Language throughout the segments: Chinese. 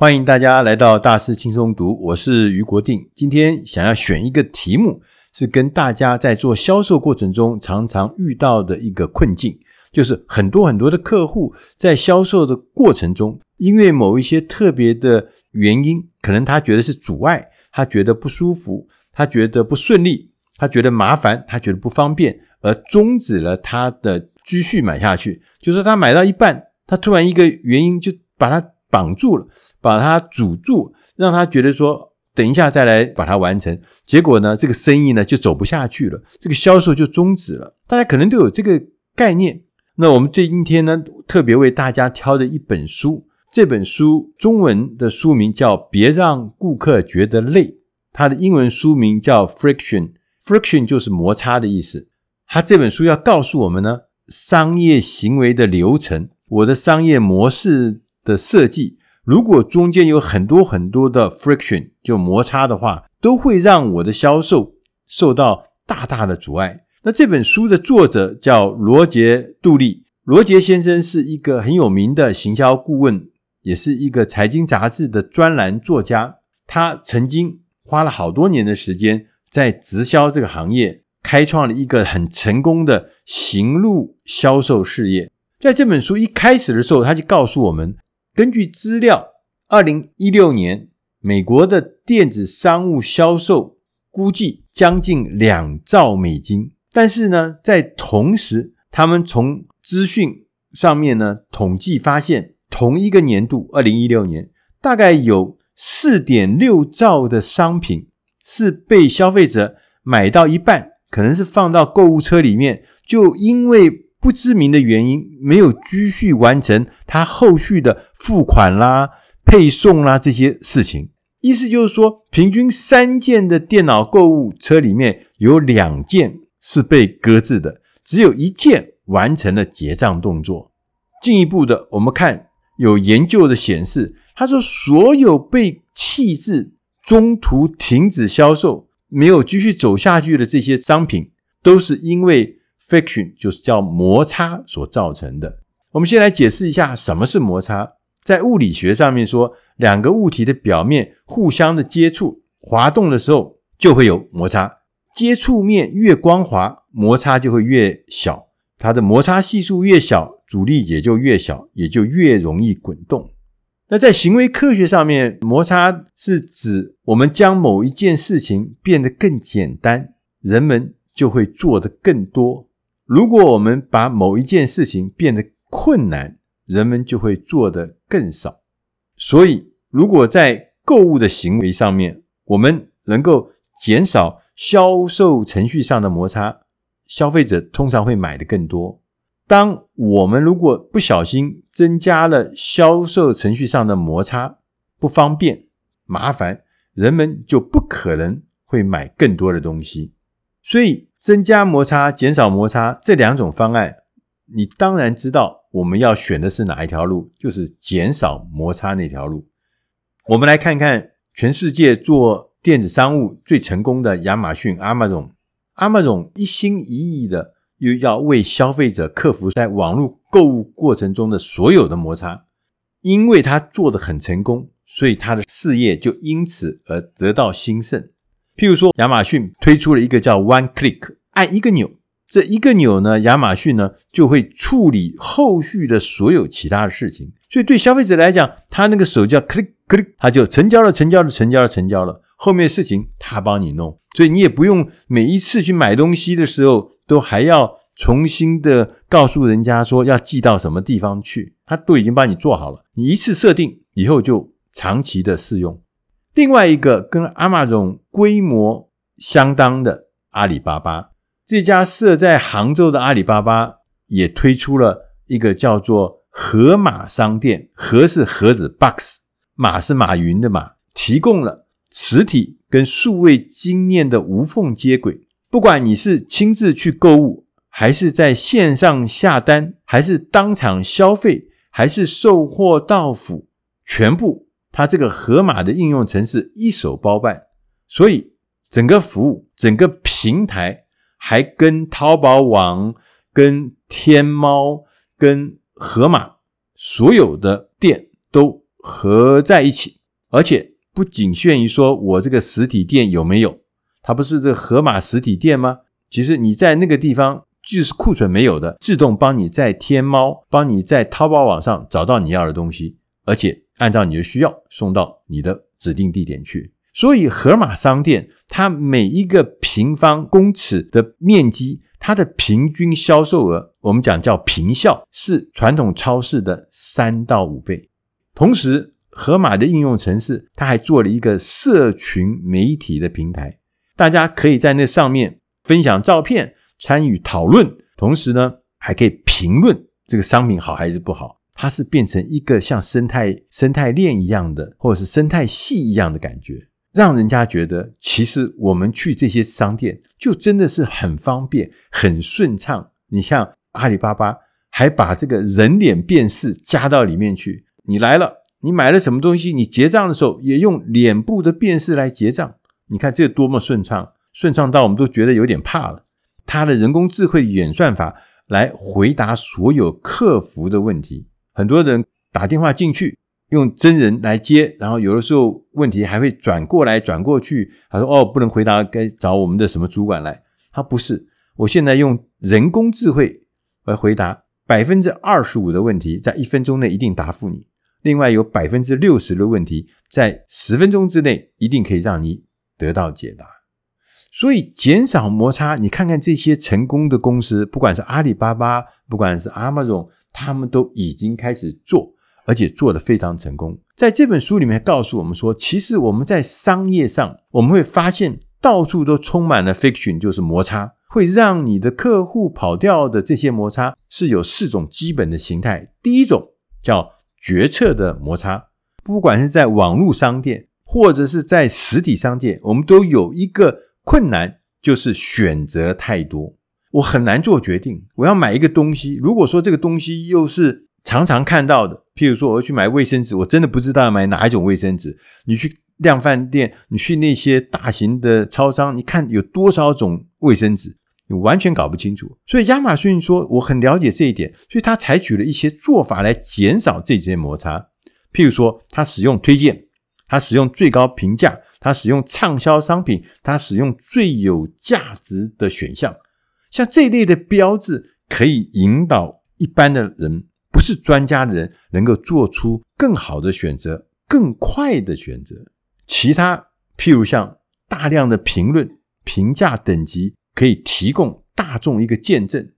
欢迎大家来到大师轻松读，我是余国定。今天想要选一个题目，是跟大家在做销售过程中常常遇到的一个困境，就是很多很多的客户在销售的过程中，因为某一些特别的原因，可能他觉得是阻碍，他觉得不舒服，他觉得不顺利，他觉得麻烦，他觉得不方便，而终止了他的继续买下去。就是他买到一半，他突然一个原因就把他绑住了，把它阻住，让他觉得说等一下再来把它完成。结果呢，这个生意呢就走不下去了，这个销售就终止了。大家可能都有这个概念。那我们这今天呢，特别为大家挑的一本书。这本书中文的书名叫《别让顾客觉得累》，它的英文书名叫 Friction，Friction 就是摩擦的意思。它这本书要告诉我们呢，商业行为的流程，我的商业模式的设计，如果中间有很多很多的 friction，就摩擦的话，都会让我的销售受到大大的阻碍。那这本书的作者叫罗杰·杜利，罗杰先生是一个很有名的行销顾问。也是一个财经杂志的专栏作家，他曾经花了好多年的时间在直销这个行业开创了一个很成功的行路销售事业。在这本书一开始的时候，他就告诉我们，根据资料，二零一六年美国的电子商务销售估计将近两兆美金，但是呢，在同时，他们从资讯上面呢统计发现。同一个年度，二零一六年，大概有四点六兆的商品是被消费者买到一半，可能是放到购物车里面，就因为不知名的原因，没有继续完成他后续的付款啦、配送啦这些事情。意思就是说，平均三件的电脑购物车里面有两件是被搁置的，只有一件完成了结账动作。进一步的，我们看。有研究的显示，他说所有被弃置、中途停止销售、没有继续走下去的这些商品，都是因为 fiction 就是叫摩擦所造成的。我们先来解释一下什么是摩擦。在物理学上面说，两个物体的表面互相的接触、滑动的时候，就会有摩擦。接触面越光滑，摩擦就会越小。它的摩擦系数越小，阻力也就越小，也就越容易滚动。那在行为科学上面，摩擦是指我们将某一件事情变得更简单，人们就会做得更多；如果我们把某一件事情变得困难，人们就会做得更少。所以，如果在购物的行为上面，我们能够减少销售程序上的摩擦。消费者通常会买的更多。当我们如果不小心增加了销售程序上的摩擦、不方便、麻烦，人们就不可能会买更多的东西。所以，增加摩擦、减少摩擦这两种方案，你当然知道我们要选的是哪一条路，就是减少摩擦那条路。我们来看看全世界做电子商务最成功的亚马逊 Amazon。Amazon 一心一意的又要为消费者克服在网络购物过程中的所有的摩擦，因为他做得很成功，所以他的事业就因此而得到兴盛。譬如说，亚马逊推出了一个叫 One Click，按一个钮，这一个钮呢，亚马逊呢就会处理后续的所有其他的事情。所以对消费者来讲，他那个手叫 click click，他就成交了，成交了，成交了，成交了。后面的事情他帮你弄，所以你也不用每一次去买东西的时候都还要重新的告诉人家说要寄到什么地方去，他都已经帮你做好了。你一次设定以后就长期的适用。另外一个跟 Amazon 规模相当的阿里巴巴，这家设在杭州的阿里巴巴也推出了一个叫做盒马商店，盒是盒子 box，马是马云的马，提供了。实体跟数位经验的无缝接轨，不管你是亲自去购物，还是在线上下单，还是当场消费，还是售货到府，全部它这个盒马的应用程式一手包办，所以整个服务、整个平台还跟淘宝网、跟天猫、跟盒马所有的店都合在一起，而且不仅限于说我这个实体店有没有，它不是这河马实体店吗？其实你在那个地方就是库存没有的，自动帮你在天猫、帮你在淘宝网上找到你要的东西，而且按照你的需要送到你的指定地点去。所以盒马商店它每一个平方公尺的面积，它的平均销售额，我们讲叫平效，是传统超市的三到五倍。同时，盒马的应用程式，它还做了一个社群媒体的平台，大家可以在那上面分享照片、参与讨论，同时呢，还可以评论这个商品好还是不好。它是变成一个像生态生态链一样的，或者是生态系一样的感觉。让人家觉得，其实我们去这些商店就真的是很方便、很顺畅。你像阿里巴巴，还把这个人脸辨识加到里面去。你来了，你买了什么东西，你结账的时候也用脸部的辨识来结账。你看这多么顺畅，顺畅到我们都觉得有点怕了。它的人工智慧演算法来回答所有客服的问题。很多人打电话进去。用真人来接，然后有的时候问题还会转过来转过去。他说：“哦，不能回答，该找我们的什么主管来。”他不是，我现在用人工智慧来回答百分之二十五的问题，在一分钟内一定答复你。另外有百分之六十的问题，在十分钟之内一定可以让你得到解答。所以减少摩擦，你看看这些成功的公司，不管是阿里巴巴，不管是 Amazon，他们都已经开始做。而且做得非常成功。在这本书里面告诉我们说，其实我们在商业上，我们会发现到处都充满了 fiction，就是摩擦，会让你的客户跑掉的这些摩擦是有四种基本的形态。第一种叫决策的摩擦，不管是在网络商店或者是在实体商店，我们都有一个困难，就是选择太多，我很难做决定。我要买一个东西，如果说这个东西又是常常看到的。譬如说，我要去买卫生纸，我真的不知道要买哪一种卫生纸。你去量贩店，你去那些大型的超商，你看有多少种卫生纸，你完全搞不清楚。所以亚马逊说，我很了解这一点，所以他采取了一些做法来减少这些摩擦。譬如说，他使用推荐，他使用最高评价，他使用畅销商品，他使用最有价值的选项，像这一类的标志，可以引导一般的人。不是专家的人能够做出更好的选择、更快的选择。其他，譬如像大量的评论、评价等级，可以提供大众一个见证，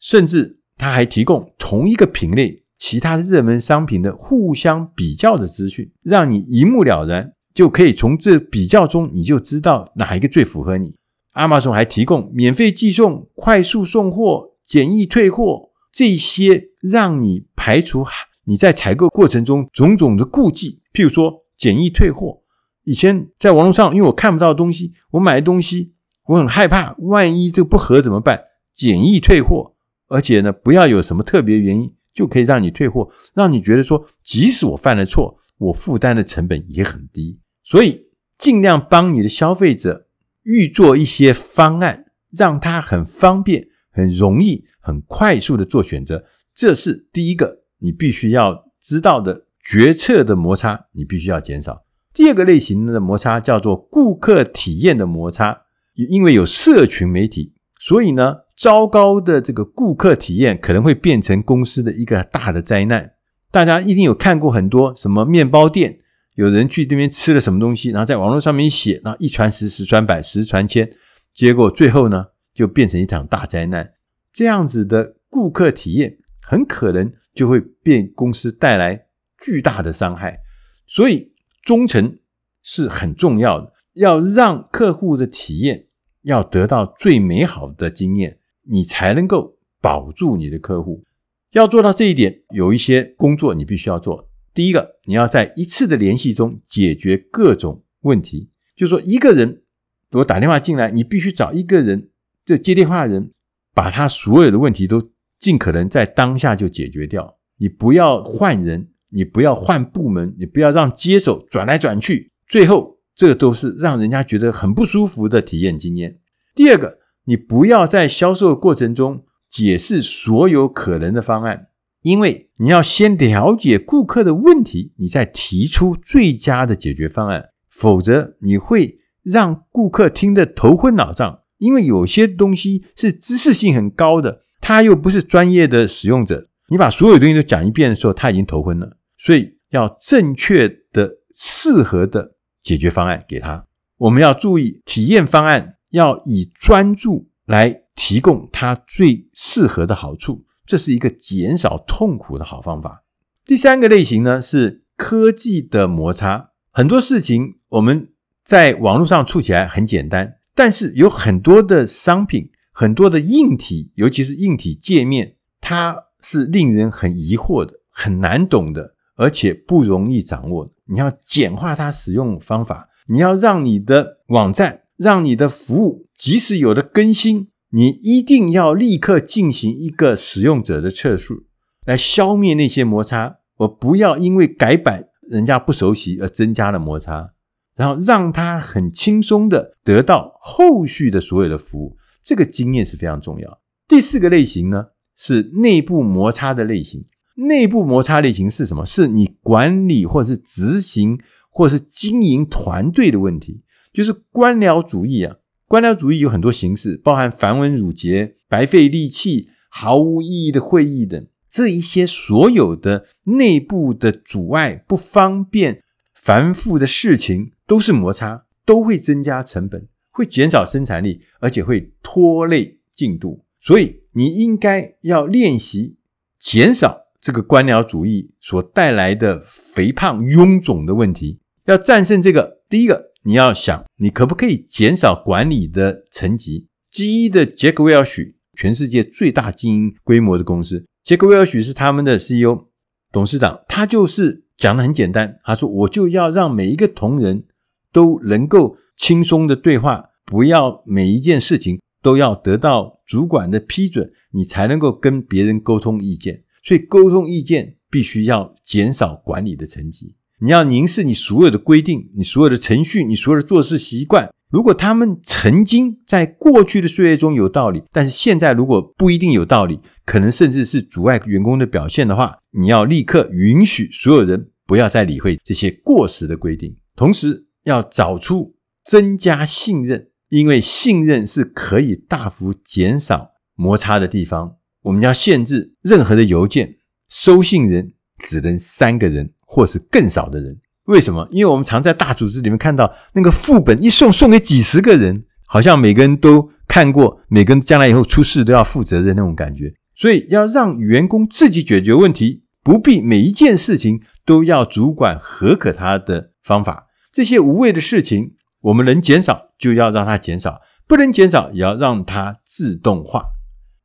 甚至他还提供同一个品类其他的热门商品的互相比较的资讯，让你一目了然，就可以从这比较中你就知道哪一个最符合你。Amazon 还提供免费寄送、快速送货、简易退货。这些让你排除你在采购过程中种种的顾忌，譬如说简易退货。以前在网络上，因为我看不到东西，我买的东西我很害怕，万一这个不合怎么办？简易退货，而且呢，不要有什么特别原因就可以让你退货，让你觉得说，即使我犯了错，我负担的成本也很低。所以尽量帮你的消费者预做一些方案，让他很方便。很容易、很快速的做选择，这是第一个你必须要知道的决策的摩擦，你必须要减少。第二个类型的摩擦叫做顾客体验的摩擦，因为有社群媒体，所以呢，糟糕的这个顾客体验可能会变成公司的一个大的灾难。大家一定有看过很多什么面包店，有人去那边吃了什么东西，然后在网络上面写，然后一传十，十传百，十传千，结果最后呢，就变成一场大灾难，这样子的顾客体验很可能就会变公司带来巨大的伤害，所以忠诚是很重要的，要让客户的体验要得到最美好的经验，你才能够保住你的客户。要做到这一点，有一些工作你必须要做。第一个，你要在一次的联系中解决各种问题，就是说一个人如果打电话进来，你必须找一个人。这接电话的人把他所有的问题都尽可能在当下就解决掉。你不要换人，你不要换部门，你不要让接手转来转去，最后这都是让人家觉得很不舒服的体验经验。第二个，你不要在销售过程中解释所有可能的方案，因为你要先了解顾客的问题，你再提出最佳的解决方案，否则你会让顾客听得头昏脑胀。因为有些东西是知识性很高的，他又不是专业的使用者，你把所有东西都讲一遍的时候，他已经头昏了。所以要正确的、适合的解决方案给他。我们要注意体验方案，要以专注来提供他最适合的好处。这是一个减少痛苦的好方法。第三个类型呢，是科技的摩擦。很多事情我们在网络上触起来很简单，但是有很多的商品、很多的硬体，尤其是硬体界面，它是令人很疑惑的、很难懂的，而且不容易掌握。你要简化它使用方法，你要让你的网站、让你的服务，即使有了更新。你一定要立刻进行一个使用者的测试，来消灭那些摩擦。我不要因为改版人家不熟悉而增加了摩擦，然后让他很轻松的得到后续的所有的服务。这个经验是非常重要。第四个类型呢，是内部摩擦的类型。内部摩擦类型是什么？是你管理或者是执行或是经营团队的问题，就是官僚主义啊。官僚主义有很多形式，包含繁文缛节、白费力气、毫无意义的会议等。这一些所有的内部的阻碍、不方便、繁复的事情，都是摩擦，都会增加成本，会减少生产力，而且会拖累进度。所以，你应该要练习减少这个官僚主义所带来的肥胖、臃肿的问题。要战胜这个，第一个。你要想，你可不可以减少管理的层级？GE 的杰克·威尔许，全世界最大经营规模的公司，杰克·威尔许是他们的 CEO 董事长。他就是讲的很简单，他说：“我就要让每一个同仁都能够轻松的对话，不要每一件事情都要得到主管的批准，你才能够跟别人沟通意见。所以沟通意见必须要减少管理的层级。”你要凝视你所有的规定，你所有的程序，你所有的做事习惯。如果他们曾经在过去的岁月中有道理，但是现在如果不一定有道理，可能甚至是阻碍员工的表现的话，你要立刻允许所有人不要再理会这些过时的规定。同时，要找出增加信任，因为信任是可以大幅减少摩擦的地方。我们要限制任何的邮件收信人只能三个人。或是更少的人，为什么？因为我们常在大组织里面看到那个副本一送送给几十个人，好像每个人都看过，每个人将来以后出事都要负责任那种感觉。所以要让员工自己解决问题，不必每一件事情都要主管核可他的方法。这些无谓的事情，我们能减少就要让它减少，不能减少也要让它自动化。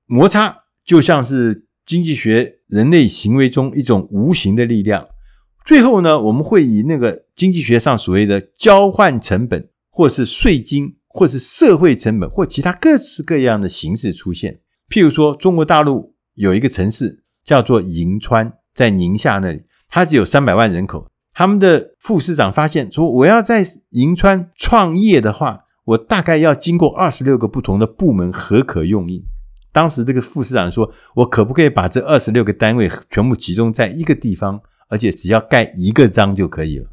摩擦就像是经济学人类行为中一种无形的力量。最后呢，我们会以那个经济学上所谓的交换成本，或是税金，或是社会成本，或其他各式各样的形式出现。譬如说，中国大陆有一个城市叫做银川，在宁夏那里，它只有三百万人口。他们的副市长发现说，我要在银川创业的话，我大概要经过二十六个不同的部门合可用印。当时这个副市长说，我可不可以把这二十六个单位全部集中在一个地方？而且只要盖一个章就可以了，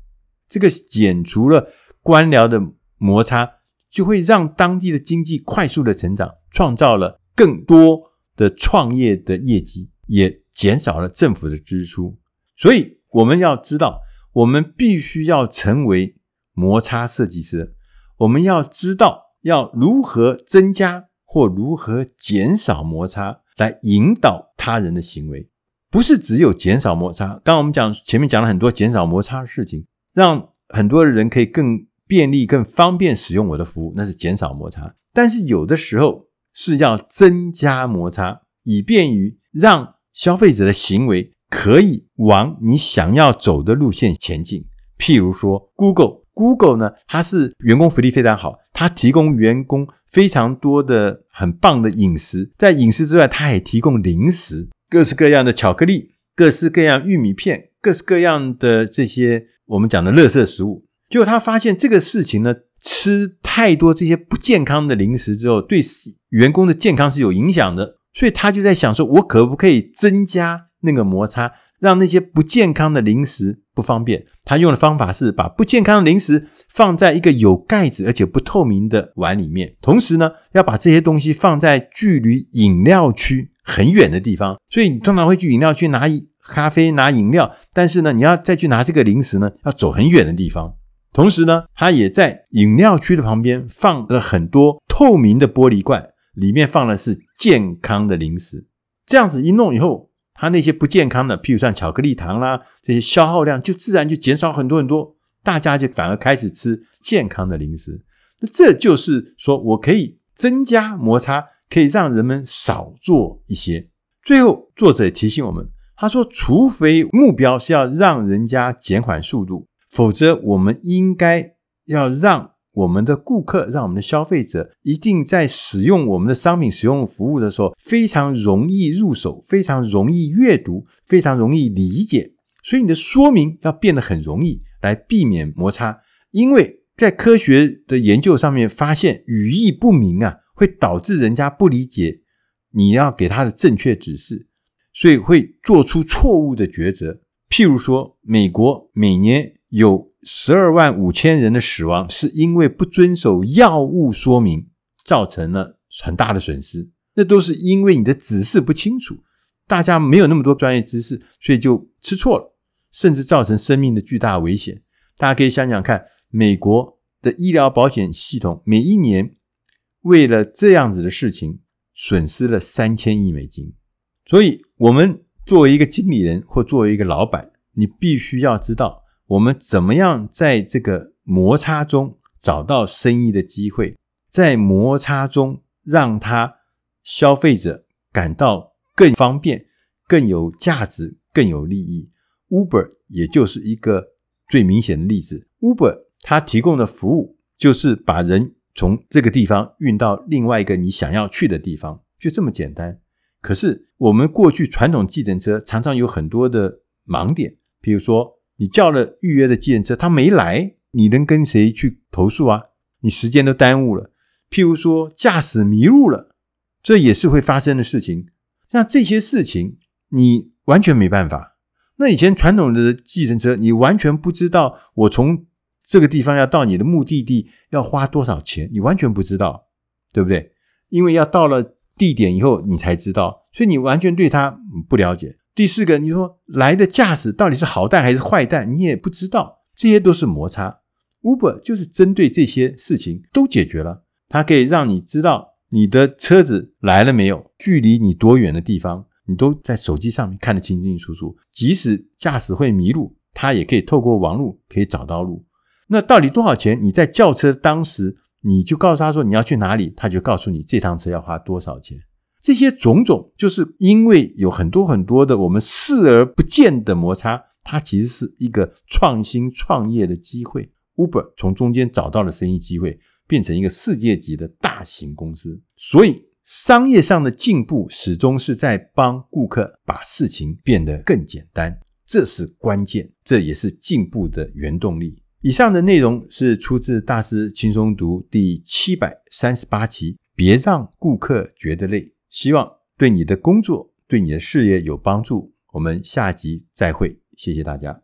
这个减除了官僚的摩擦，就会让当地的经济快速的成长，创造了更多的创业的业绩，也减少了政府的支出。所以我们要知道，我们必须要成为摩擦设计师，我们要知道要如何增加或如何减少摩擦，来引导他人的行为。不是只有减少摩擦，刚刚我们讲前面讲了很多减少摩擦的事情，让很多的人可以更便利、更方便使用我的服务，那是减少摩擦。但是有的时候是要增加摩擦，以便于让消费者的行为可以往你想要走的路线前进。譬如说，Google，Google 呢，它是员工福利非常好，它提供员工非常多的很棒的饮食，在饮食之外，它也提供零食。各式各样的巧克力，各式各样玉米片，各式各样的这些我们讲的垃圾食物，就他发现这个事情呢，吃太多这些不健康的零食之后，对员工的健康是有影响的，所以他就在想说，我可不可以增加那个摩擦，让那些不健康的零食不方便。他用的方法是把不健康的零食放在一个有盖子而且不透明的碗里面，同时呢，要把这些东西放在距离饮料区很远的地方。所以你通常会去饮料区拿咖啡、拿饮料，但是呢，你要再去拿这个零食呢，要走很远的地方。同时呢，他也在饮料区的旁边放了很多透明的玻璃罐，里面放的是健康的零食。这样子一弄以后，他那些不健康的，譬如像巧克力糖啦，这些消耗量就自然就减少很多很多，大家就反而开始吃健康的零食。那这就是说我可以增加摩擦，可以让人们少做一些。最后，作者提醒我们，他说，除非目标是要让人家减缓速度。否则，我们应该要让我们的顾客、让我们的消费者，一定在使用我们的商品、使用服务的时候，非常容易入手，非常容易阅读，非常容易理解。所以，你的说明要变得很容易，来避免摩擦。因为在科学的研究上面发现，语义不明啊，会导致人家不理解你要给他的正确指示，所以会做出错误的抉择。譬如说，美国每年有十二万五千人的死亡，是因为不遵守药物说明，造成了很大的损失。那都是因为你的指示不清楚，大家没有那么多专业知识，所以就吃错了，甚至造成生命的巨大危险。大家可以想想看，美国的医疗保险系统每一年为了这样子的事情损失了三千亿美金。所以，我们作为一个经理人或作为一个老板，你必须要知道。我们怎么样在这个摩擦中找到生意的机会，在摩擦中让他消费者感到更方便、更有价值、更有利益？Uber 也就是一个最明显的例子。Uber 它提供的服务就是把人从这个地方运到另外一个你想要去的地方，就这么简单。可是我们过去传统计程车常常有很多的盲点，比如说。你叫了预约的计程车，他没来，你能跟谁去投诉啊？你时间都耽误了。譬如说驾驶迷路了，这也是会发生的事情。像这些事情，你完全没办法。那以前传统的计程车，你完全不知道我从这个地方要到你的目的地要花多少钱，你完全不知道，对不对？因为要到了地点以后，你才知道，所以你完全对他不了解。第四个，你说来的驾驶到底是好蛋还是坏蛋，你也不知道，这些都是摩擦。Uber 就是针对这些事情都解决了，它可以让你知道你的车子来了没有，距离你多远的地方，你都在手机上面看得清清楚楚。即使驾驶会迷路，它也可以透过网路可以找到路。那到底多少钱？你在叫车当时，你就告诉他说你要去哪里，他就告诉你这趟车要花多少钱。这些种种，就是因为有很多很多的我们视而不见的摩擦，它其实是一个创新创业的机会。Uber 从中间找到了生意机会，变成一个世界级的大型公司。所以，商业上的进步始终是在帮顾客把事情变得更简单，这是关键，这也是进步的原动力。以上的内容是出自大师轻松读第七百三十八期，别让顾客觉得累。希望对你的工作、对你的事业有帮助。我们下集再会，谢谢大家。